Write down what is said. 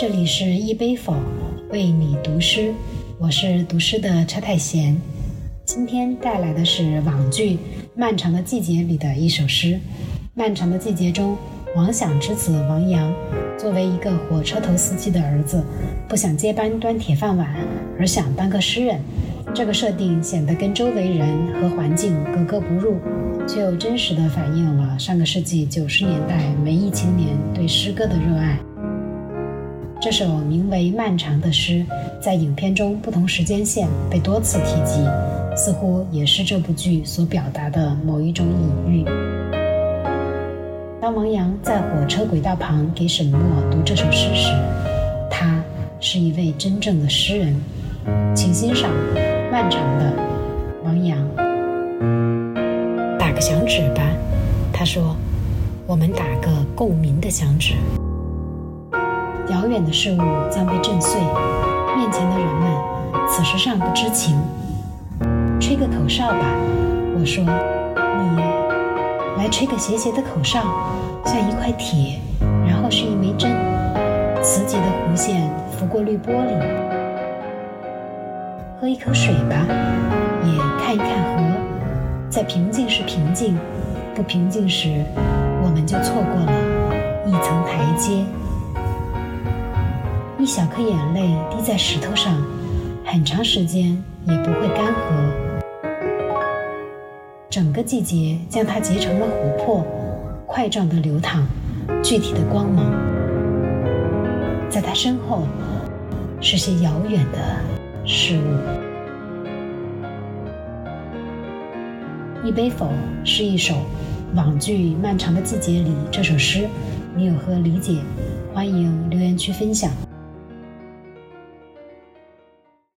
这里是一杯否为你读诗，我是读诗的车太贤。今天带来的是网剧《漫长的季节》里的一首诗。《漫长的季节》中，王响之子王阳作为一个火车头司机的儿子，不想接班端铁饭碗，而想当个诗人。这个设定显得跟周围人和环境格格不入，却又真实地反映了上个世纪九十年代文艺青年对诗歌的热爱。这首名为《漫长》的诗，在影片中不同时间线被多次提及，似乎也是这部剧所表达的某一种隐喻。当王阳在火车轨道旁给沈墨读这首诗时，他是一位真正的诗人。请欣赏《漫长的王阳》。打个响指吧，他说：“我们打个共鸣的响指。”遥远的事物将被震碎，面前的人们此时尚不知情。吹个口哨吧，我说，你来吹个斜斜的口哨，像一块铁，然后是一枚针，磁极的弧线拂过绿玻璃。喝一口水吧，也看一看河，在平静时平静，不平静时，我们就错过了一层台阶。一小颗眼泪滴在石头上，很长时间也不会干涸。整个季节将它结成了琥珀，块状的流淌，具体的光芒。在它身后，是些遥远的事物。一杯否是一首网剧《漫长的季节》里这首诗，你有何理解？欢迎留言区分享。